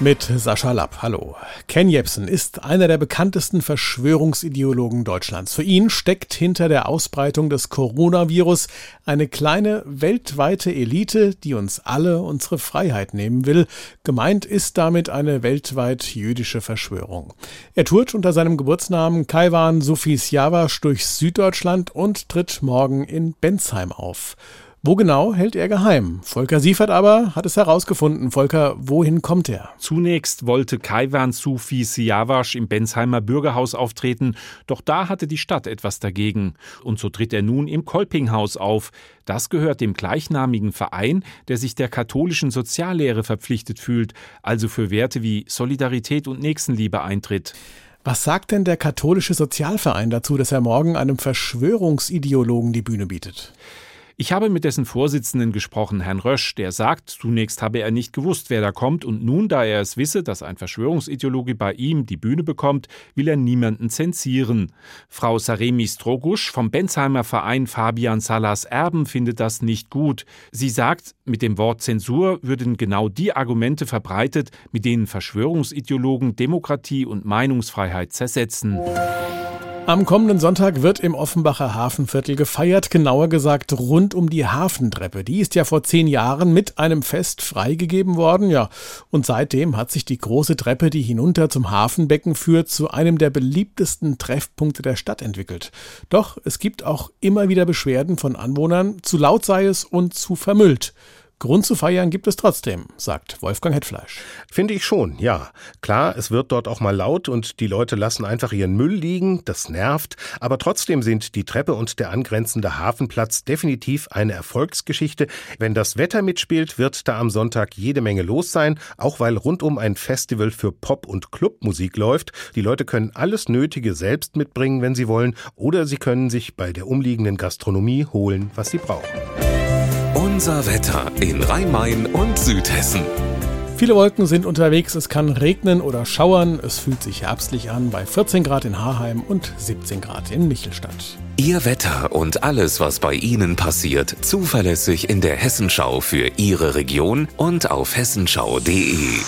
Mit Sascha Lapp. Hallo. Ken Jebsen ist einer der bekanntesten Verschwörungsideologen Deutschlands. Für ihn steckt hinter der Ausbreitung des Coronavirus eine kleine weltweite Elite, die uns alle unsere Freiheit nehmen will. Gemeint ist damit eine weltweit jüdische Verschwörung. Er tourt unter seinem Geburtsnamen Kaiwan Sufis Javasch durch Süddeutschland und tritt morgen in Bensheim auf. Wo genau hält er geheim? Volker Siefert aber hat es herausgefunden. Volker, wohin kommt er? Zunächst wollte Kaiwan Sufi Siawasch im Bensheimer Bürgerhaus auftreten, doch da hatte die Stadt etwas dagegen. Und so tritt er nun im Kolpinghaus auf. Das gehört dem gleichnamigen Verein, der sich der katholischen Soziallehre verpflichtet fühlt, also für Werte wie Solidarität und Nächstenliebe eintritt. Was sagt denn der katholische Sozialverein dazu, dass er morgen einem Verschwörungsideologen die Bühne bietet? Ich habe mit dessen Vorsitzenden gesprochen, Herrn Rösch, der sagt, zunächst habe er nicht gewusst, wer da kommt, und nun, da er es wisse, dass ein Verschwörungsideologe bei ihm die Bühne bekommt, will er niemanden zensieren. Frau Saremi Strogusch vom Bensheimer Verein Fabian Salas Erben findet das nicht gut. Sie sagt, mit dem Wort Zensur würden genau die Argumente verbreitet, mit denen Verschwörungsideologen Demokratie und Meinungsfreiheit zersetzen. Am kommenden Sonntag wird im Offenbacher Hafenviertel gefeiert, genauer gesagt rund um die Hafentreppe. Die ist ja vor zehn Jahren mit einem Fest freigegeben worden, ja. Und seitdem hat sich die große Treppe, die hinunter zum Hafenbecken führt, zu einem der beliebtesten Treffpunkte der Stadt entwickelt. Doch es gibt auch immer wieder Beschwerden von Anwohnern, zu laut sei es und zu vermüllt. Grund zu feiern gibt es trotzdem, sagt Wolfgang Hetfleisch. Finde ich schon, ja. Klar, es wird dort auch mal laut und die Leute lassen einfach ihren Müll liegen, das nervt, aber trotzdem sind die Treppe und der angrenzende Hafenplatz definitiv eine Erfolgsgeschichte. Wenn das Wetter mitspielt, wird da am Sonntag jede Menge los sein, auch weil rundum ein Festival für Pop- und Clubmusik läuft. Die Leute können alles Nötige selbst mitbringen, wenn sie wollen, oder sie können sich bei der umliegenden Gastronomie holen, was sie brauchen. Unser Wetter in Rhein-Main und Südhessen. Viele Wolken sind unterwegs, es kann regnen oder schauern, es fühlt sich herbstlich an bei 14 Grad in Haarheim und 17 Grad in Michelstadt. Ihr Wetter und alles, was bei Ihnen passiert, zuverlässig in der Hessenschau für Ihre Region und auf hessenschau.de.